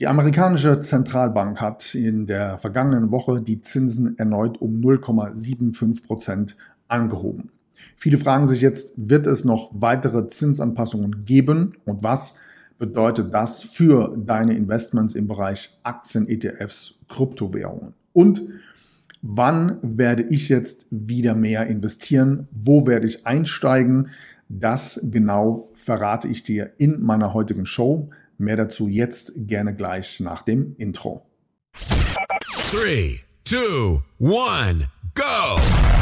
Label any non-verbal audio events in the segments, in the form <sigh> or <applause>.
Die amerikanische Zentralbank hat in der vergangenen Woche die Zinsen erneut um 0,75 Prozent angehoben. Viele fragen sich jetzt, wird es noch weitere Zinsanpassungen geben und was bedeutet das für deine Investments im Bereich Aktien, ETFs, Kryptowährungen? Und wann werde ich jetzt wieder mehr investieren? Wo werde ich einsteigen? Das genau verrate ich dir in meiner heutigen Show. Mehr dazu jetzt gerne gleich nach dem Intro. 3, 2, 1, go!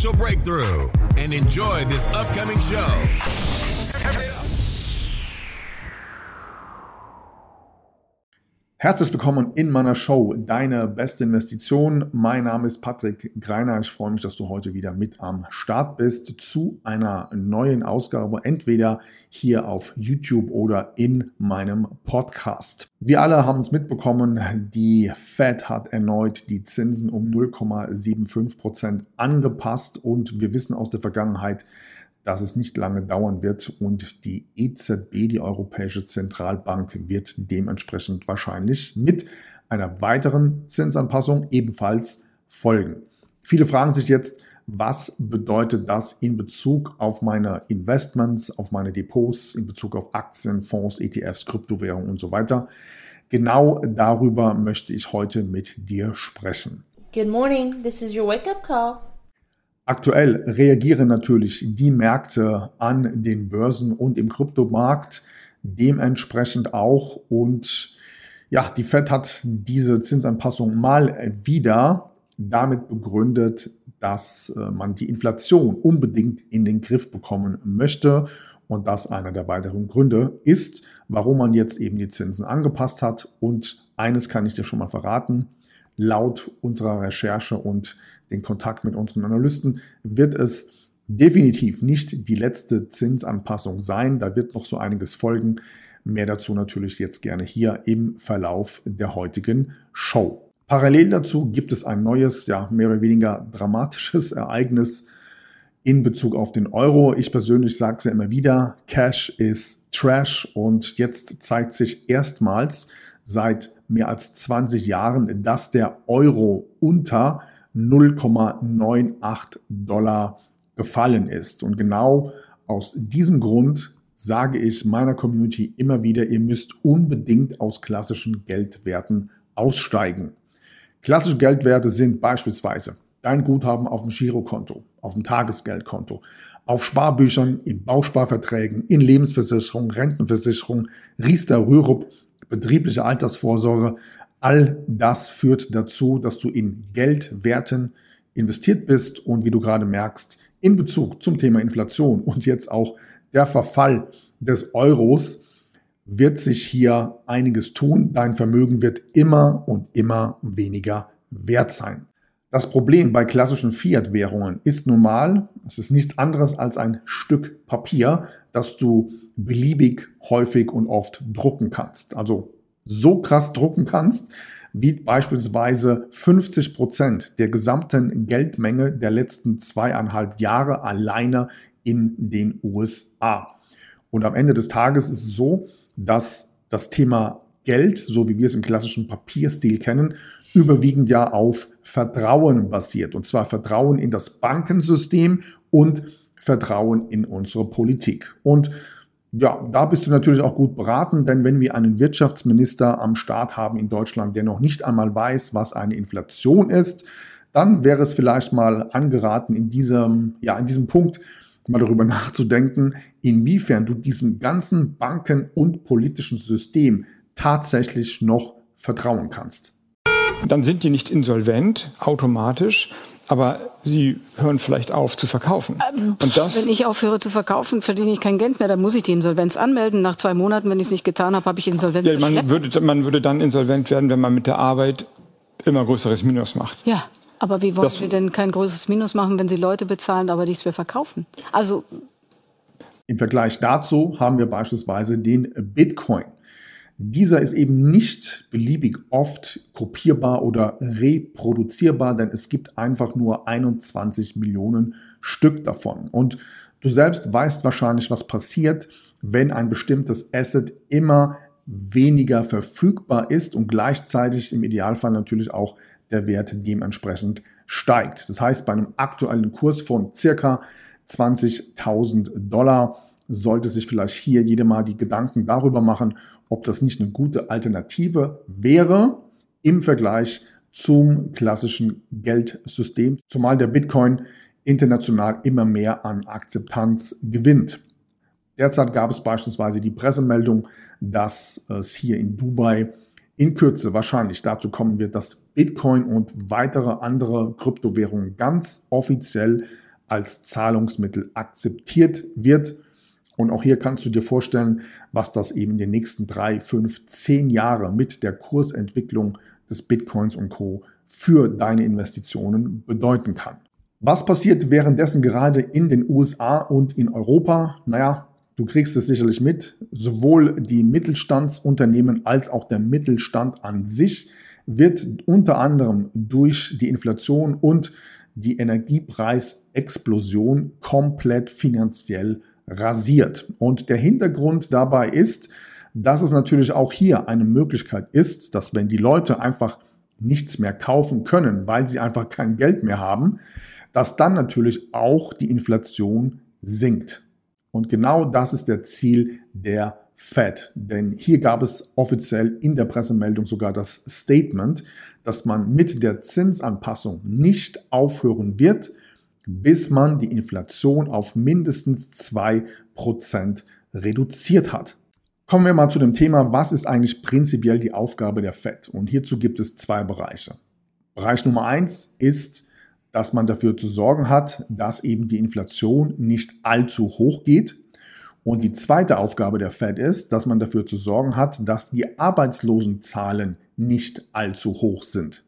financial breakthrough and enjoy this upcoming show. Herzlich willkommen in meiner Show Deine beste Investition. Mein Name ist Patrick Greiner. Ich freue mich, dass du heute wieder mit am Start bist zu einer neuen Ausgabe, entweder hier auf YouTube oder in meinem Podcast. Wir alle haben es mitbekommen, die Fed hat erneut die Zinsen um 0,75 Prozent angepasst und wir wissen aus der Vergangenheit, dass es nicht lange dauern wird und die EZB, die Europäische Zentralbank, wird dementsprechend wahrscheinlich mit einer weiteren Zinsanpassung ebenfalls folgen. Viele fragen sich jetzt, was bedeutet das in Bezug auf meine Investments, auf meine Depots, in Bezug auf Aktien, Fonds, ETFs, Kryptowährungen und so weiter. Genau darüber möchte ich heute mit dir sprechen. Good morning, this is your wake-up call. Aktuell reagieren natürlich die Märkte an den Börsen und im Kryptomarkt dementsprechend auch. Und ja, die Fed hat diese Zinsanpassung mal wieder damit begründet, dass äh, man die Inflation unbedingt in den Griff bekommen möchte. Und das einer der weiteren Gründe ist, warum man jetzt eben die Zinsen angepasst hat. Und eines kann ich dir schon mal verraten laut unserer Recherche und den Kontakt mit unseren Analysten wird es definitiv nicht die letzte Zinsanpassung sein. Da wird noch so einiges folgen. Mehr dazu natürlich jetzt gerne hier im Verlauf der heutigen Show. Parallel dazu gibt es ein neues, ja, mehr oder weniger dramatisches <laughs> Ereignis in Bezug auf den Euro. Ich persönlich sage es ja immer wieder, Cash ist Trash und jetzt zeigt sich erstmals seit mehr als 20 Jahren, dass der Euro unter 0,98 Dollar gefallen ist. Und genau aus diesem Grund sage ich meiner Community immer wieder, ihr müsst unbedingt aus klassischen Geldwerten aussteigen. Klassische Geldwerte sind beispielsweise dein Guthaben auf dem Girokonto, auf dem Tagesgeldkonto, auf Sparbüchern, in Bausparverträgen, in Lebensversicherung, Rentenversicherung, Riester, Rürup, betriebliche Altersvorsorge, all das führt dazu, dass du in Geldwerten investiert bist und wie du gerade merkst, in Bezug zum Thema Inflation und jetzt auch der Verfall des Euros wird sich hier einiges tun. Dein Vermögen wird immer und immer weniger wert sein. Das Problem bei klassischen Fiat-Währungen ist normal, es ist nichts anderes als ein Stück Papier, das du beliebig häufig und oft drucken kannst. Also so krass drucken kannst, wie beispielsweise 50 Prozent der gesamten Geldmenge der letzten zweieinhalb Jahre alleine in den USA. Und am Ende des Tages ist es so, dass das Thema Geld, so wie wir es im klassischen Papierstil kennen, überwiegend ja auf Vertrauen basiert. Und zwar Vertrauen in das Bankensystem und Vertrauen in unsere Politik. Und ja, da bist du natürlich auch gut beraten, denn wenn wir einen Wirtschaftsminister am Start haben in Deutschland, der noch nicht einmal weiß, was eine Inflation ist, dann wäre es vielleicht mal angeraten, in diesem, ja, in diesem Punkt mal darüber <laughs> nachzudenken, inwiefern du diesem ganzen Banken- und politischen System tatsächlich noch vertrauen kannst. Dann sind die nicht insolvent automatisch, aber sie hören vielleicht auf zu verkaufen. Ähm, und das, wenn ich aufhöre zu verkaufen, verdiene ich kein Geld mehr, dann muss ich die Insolvenz anmelden. Nach zwei Monaten, wenn ich es nicht getan habe, habe ich Insolvenz. Ja, man, würde, man würde dann insolvent werden, wenn man mit der Arbeit immer größeres Minus macht. Ja, aber wie wollen das, Sie denn kein größeres Minus machen, wenn Sie Leute bezahlen, aber nichts mehr verkaufen? Also im Vergleich dazu haben wir beispielsweise den Bitcoin. Dieser ist eben nicht beliebig oft kopierbar oder reproduzierbar, denn es gibt einfach nur 21 Millionen Stück davon. Und du selbst weißt wahrscheinlich, was passiert, wenn ein bestimmtes Asset immer weniger verfügbar ist und gleichzeitig im Idealfall natürlich auch der Wert dementsprechend steigt. Das heißt, bei einem aktuellen Kurs von circa 20.000 Dollar sollte sich vielleicht hier jeder mal die Gedanken darüber machen, ob das nicht eine gute Alternative wäre im Vergleich zum klassischen Geldsystem, zumal der Bitcoin international immer mehr an Akzeptanz gewinnt. Derzeit gab es beispielsweise die Pressemeldung, dass es hier in Dubai in Kürze wahrscheinlich dazu kommen wird, dass Bitcoin und weitere andere Kryptowährungen ganz offiziell als Zahlungsmittel akzeptiert wird. Und auch hier kannst du dir vorstellen, was das eben in den nächsten drei, fünf, zehn Jahre mit der Kursentwicklung des Bitcoins und Co. für deine Investitionen bedeuten kann. Was passiert währenddessen gerade in den USA und in Europa? Naja, du kriegst es sicherlich mit. Sowohl die Mittelstandsunternehmen als auch der Mittelstand an sich wird unter anderem durch die Inflation und die Energiepreisexplosion komplett finanziell rasiert. Und der Hintergrund dabei ist, dass es natürlich auch hier eine Möglichkeit ist, dass wenn die Leute einfach nichts mehr kaufen können, weil sie einfach kein Geld mehr haben, dass dann natürlich auch die Inflation sinkt. Und genau das ist der Ziel der Fed. Denn hier gab es offiziell in der Pressemeldung sogar das Statement, dass man mit der Zinsanpassung nicht aufhören wird, bis man die Inflation auf mindestens 2% reduziert hat. Kommen wir mal zu dem Thema, was ist eigentlich prinzipiell die Aufgabe der FED? Und hierzu gibt es zwei Bereiche. Bereich Nummer eins ist, dass man dafür zu sorgen hat, dass eben die Inflation nicht allzu hoch geht. Und die zweite Aufgabe der Fed ist, dass man dafür zu sorgen hat, dass die Arbeitslosenzahlen nicht allzu hoch sind.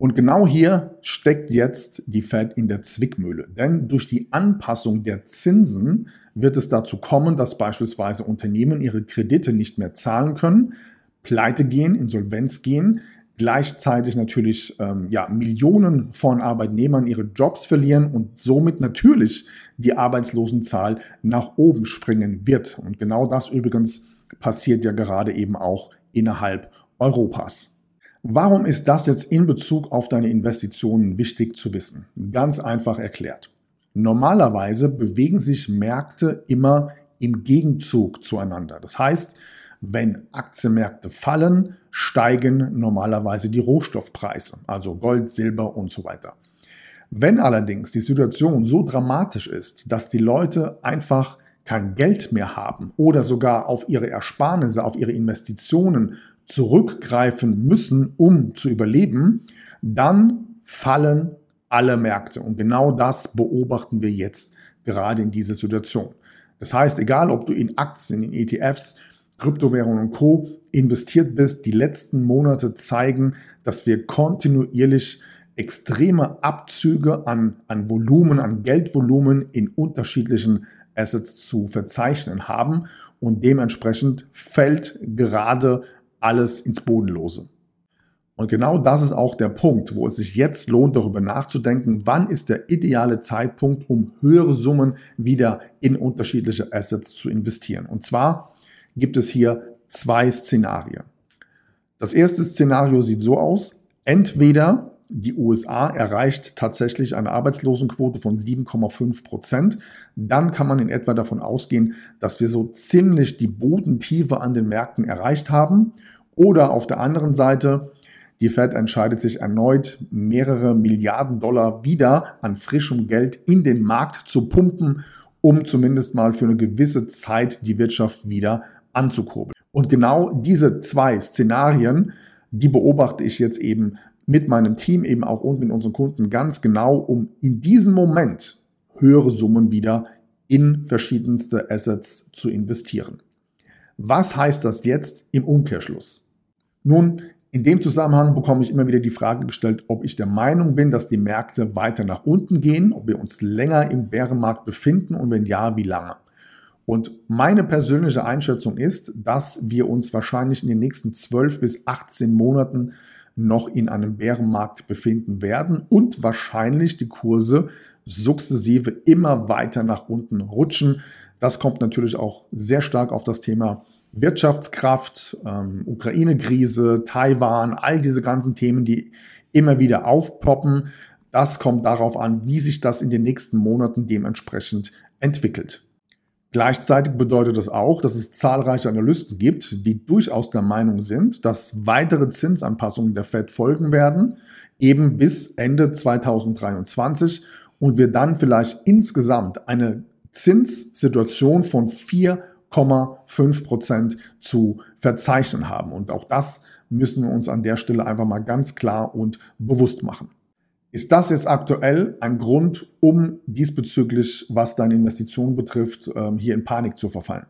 Und genau hier steckt jetzt die Fed in der Zwickmühle. Denn durch die Anpassung der Zinsen wird es dazu kommen, dass beispielsweise Unternehmen ihre Kredite nicht mehr zahlen können, pleite gehen, Insolvenz gehen, gleichzeitig natürlich ähm, ja, Millionen von Arbeitnehmern ihre Jobs verlieren und somit natürlich die Arbeitslosenzahl nach oben springen wird. Und genau das übrigens passiert ja gerade eben auch innerhalb Europas. Warum ist das jetzt in Bezug auf deine Investitionen wichtig zu wissen? Ganz einfach erklärt. Normalerweise bewegen sich Märkte immer im Gegenzug zueinander. Das heißt, wenn Aktienmärkte fallen, steigen normalerweise die Rohstoffpreise, also Gold, Silber und so weiter. Wenn allerdings die Situation so dramatisch ist, dass die Leute einfach kein Geld mehr haben oder sogar auf ihre Ersparnisse, auf ihre Investitionen zurückgreifen müssen, um zu überleben, dann fallen alle Märkte. Und genau das beobachten wir jetzt gerade in dieser Situation. Das heißt, egal ob du in Aktien, in ETFs, Kryptowährungen und Co investiert bist, die letzten Monate zeigen, dass wir kontinuierlich extreme Abzüge an, an Volumen, an Geldvolumen in unterschiedlichen Assets zu verzeichnen haben und dementsprechend fällt gerade alles ins Bodenlose. Und genau das ist auch der Punkt, wo es sich jetzt lohnt, darüber nachzudenken, wann ist der ideale Zeitpunkt, um höhere Summen wieder in unterschiedliche Assets zu investieren. Und zwar gibt es hier zwei Szenarien. Das erste Szenario sieht so aus, entweder die USA erreicht tatsächlich eine Arbeitslosenquote von 7,5 Prozent. Dann kann man in etwa davon ausgehen, dass wir so ziemlich die Bodentiefe an den Märkten erreicht haben. Oder auf der anderen Seite, die Fed entscheidet sich erneut, mehrere Milliarden Dollar wieder an frischem Geld in den Markt zu pumpen, um zumindest mal für eine gewisse Zeit die Wirtschaft wieder anzukurbeln. Und genau diese zwei Szenarien, die beobachte ich jetzt eben mit meinem Team eben auch und mit unseren Kunden ganz genau, um in diesem Moment höhere Summen wieder in verschiedenste Assets zu investieren. Was heißt das jetzt im Umkehrschluss? Nun, in dem Zusammenhang bekomme ich immer wieder die Frage gestellt, ob ich der Meinung bin, dass die Märkte weiter nach unten gehen, ob wir uns länger im Bärenmarkt befinden und wenn ja, wie lange. Und meine persönliche Einschätzung ist, dass wir uns wahrscheinlich in den nächsten 12 bis 18 Monaten noch in einem Bärenmarkt befinden werden und wahrscheinlich die Kurse sukzessive immer weiter nach unten rutschen. Das kommt natürlich auch sehr stark auf das Thema Wirtschaftskraft, ähm, Ukraine-Krise, Taiwan, all diese ganzen Themen, die immer wieder aufpoppen. Das kommt darauf an, wie sich das in den nächsten Monaten dementsprechend entwickelt. Gleichzeitig bedeutet das auch, dass es zahlreiche Analysten gibt, die durchaus der Meinung sind, dass weitere Zinsanpassungen der Fed folgen werden, eben bis Ende 2023 und wir dann vielleicht insgesamt eine Zinssituation von 4,5 Prozent zu verzeichnen haben. Und auch das müssen wir uns an der Stelle einfach mal ganz klar und bewusst machen. Ist das jetzt aktuell ein Grund, um diesbezüglich, was deine Investitionen betrifft, ähm, hier in Panik zu verfallen?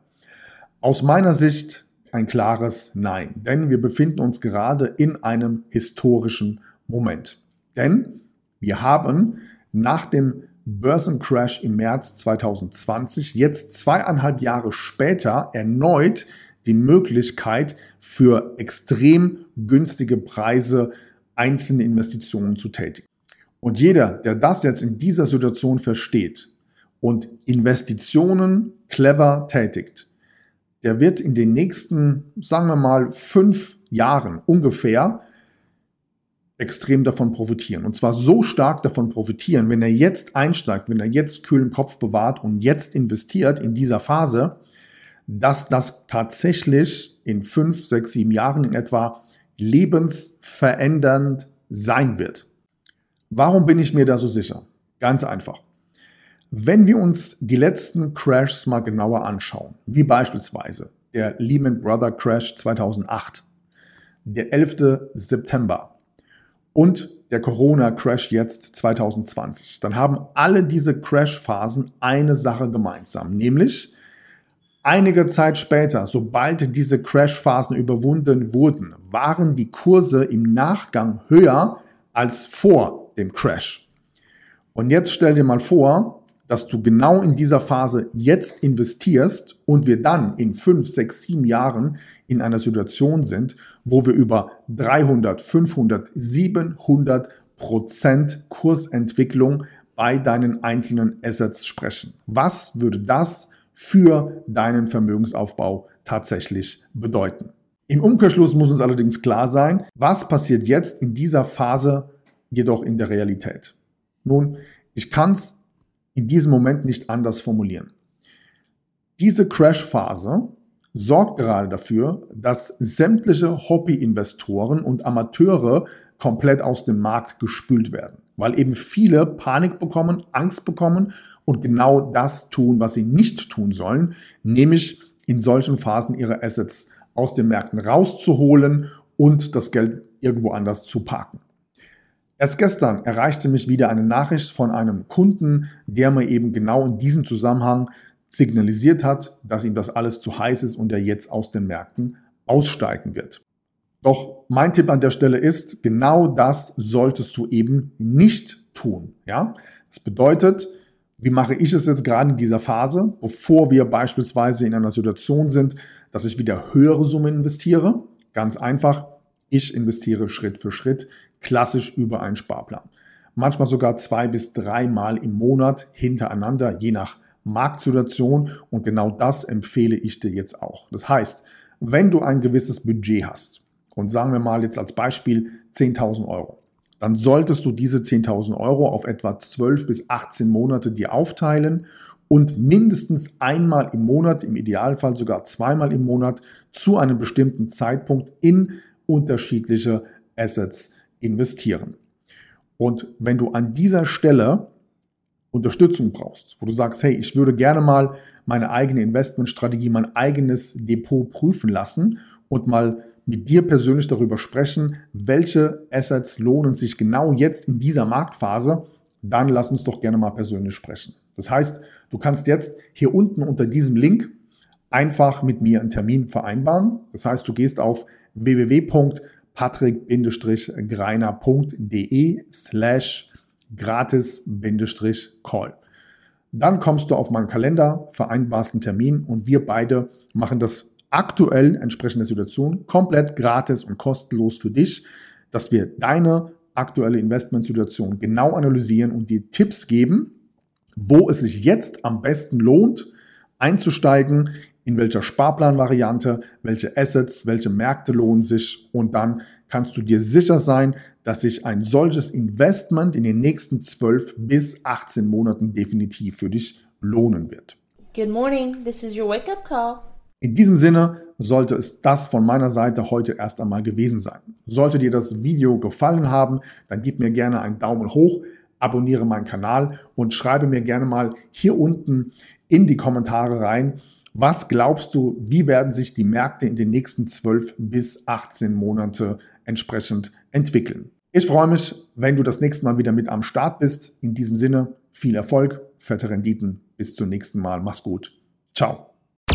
Aus meiner Sicht ein klares Nein, denn wir befinden uns gerade in einem historischen Moment. Denn wir haben nach dem Börsencrash im März 2020 jetzt zweieinhalb Jahre später erneut die Möglichkeit für extrem günstige Preise einzelne Investitionen zu tätigen. Und jeder, der das jetzt in dieser Situation versteht und Investitionen clever tätigt, der wird in den nächsten, sagen wir mal, fünf Jahren ungefähr extrem davon profitieren. Und zwar so stark davon profitieren, wenn er jetzt einsteigt, wenn er jetzt kühlen Kopf bewahrt und jetzt investiert in dieser Phase, dass das tatsächlich in fünf, sechs, sieben Jahren in etwa lebensverändernd sein wird. Warum bin ich mir da so sicher? Ganz einfach. Wenn wir uns die letzten Crashs mal genauer anschauen, wie beispielsweise der Lehman Brother Crash 2008, der 11. September und der Corona Crash jetzt 2020, dann haben alle diese Crash-Phasen eine Sache gemeinsam, nämlich einige Zeit später, sobald diese Crash-Phasen überwunden wurden, waren die Kurse im Nachgang höher als vor dem Crash. Und jetzt stell dir mal vor, dass du genau in dieser Phase jetzt investierst und wir dann in fünf, sechs, sieben Jahren in einer Situation sind, wo wir über 300, 500, 700 Prozent Kursentwicklung bei deinen einzelnen Assets sprechen. Was würde das für deinen Vermögensaufbau tatsächlich bedeuten? Im Umkehrschluss muss uns allerdings klar sein, was passiert jetzt in dieser Phase jedoch in der Realität. Nun, ich kann es in diesem Moment nicht anders formulieren. Diese Crash-Phase sorgt gerade dafür, dass sämtliche Hobby-Investoren und Amateure komplett aus dem Markt gespült werden, weil eben viele Panik bekommen, Angst bekommen und genau das tun, was sie nicht tun sollen, nämlich in solchen Phasen ihre Assets aus den Märkten rauszuholen und das Geld irgendwo anders zu parken. Erst gestern erreichte mich wieder eine Nachricht von einem Kunden, der mir eben genau in diesem Zusammenhang signalisiert hat, dass ihm das alles zu heiß ist und er jetzt aus den Märkten aussteigen wird. Doch mein Tipp an der Stelle ist, genau das solltest du eben nicht tun. Ja, das bedeutet, wie mache ich es jetzt gerade in dieser Phase, bevor wir beispielsweise in einer Situation sind, dass ich wieder höhere Summen investiere? Ganz einfach, ich investiere Schritt für Schritt klassisch über einen Sparplan. Manchmal sogar zwei bis dreimal im Monat hintereinander, je nach Marktsituation. Und genau das empfehle ich dir jetzt auch. Das heißt, wenn du ein gewisses Budget hast und sagen wir mal jetzt als Beispiel 10.000 Euro, dann solltest du diese 10.000 Euro auf etwa 12 bis 18 Monate dir aufteilen und mindestens einmal im Monat, im Idealfall sogar zweimal im Monat, zu einem bestimmten Zeitpunkt in unterschiedliche Assets investieren. Und wenn du an dieser Stelle Unterstützung brauchst, wo du sagst, hey, ich würde gerne mal meine eigene Investmentstrategie, mein eigenes Depot prüfen lassen und mal mit dir persönlich darüber sprechen, welche Assets lohnen sich genau jetzt in dieser Marktphase, dann lass uns doch gerne mal persönlich sprechen. Das heißt, du kannst jetzt hier unten unter diesem Link einfach mit mir einen Termin vereinbaren. Das heißt, du gehst auf www.patrick-greiner.de slash gratis-call. Dann kommst du auf meinen Kalender, vereinbarst einen Termin und wir beide machen das aktuell entsprechend der Situation komplett gratis und kostenlos für dich, dass wir deine aktuelle Investmentsituation genau analysieren und dir Tipps geben, wo es sich jetzt am besten lohnt, einzusteigen, in welcher Sparplanvariante, welche Assets, welche Märkte lohnen sich und dann kannst du dir sicher sein, dass sich ein solches Investment in den nächsten 12 bis 18 Monaten definitiv für dich lohnen wird. Good morning, this is your wake up call. In diesem Sinne sollte es das von meiner Seite heute erst einmal gewesen sein. Sollte dir das Video gefallen haben, dann gib mir gerne einen Daumen hoch, abonniere meinen Kanal und schreibe mir gerne mal hier unten in die Kommentare rein, was glaubst du, wie werden sich die Märkte in den nächsten 12 bis 18 Monate entsprechend entwickeln? Ich freue mich, wenn du das nächste Mal wieder mit am Start bist. In diesem Sinne, viel Erfolg, fette Renditen. Bis zum nächsten Mal. Mach's gut. Ciao.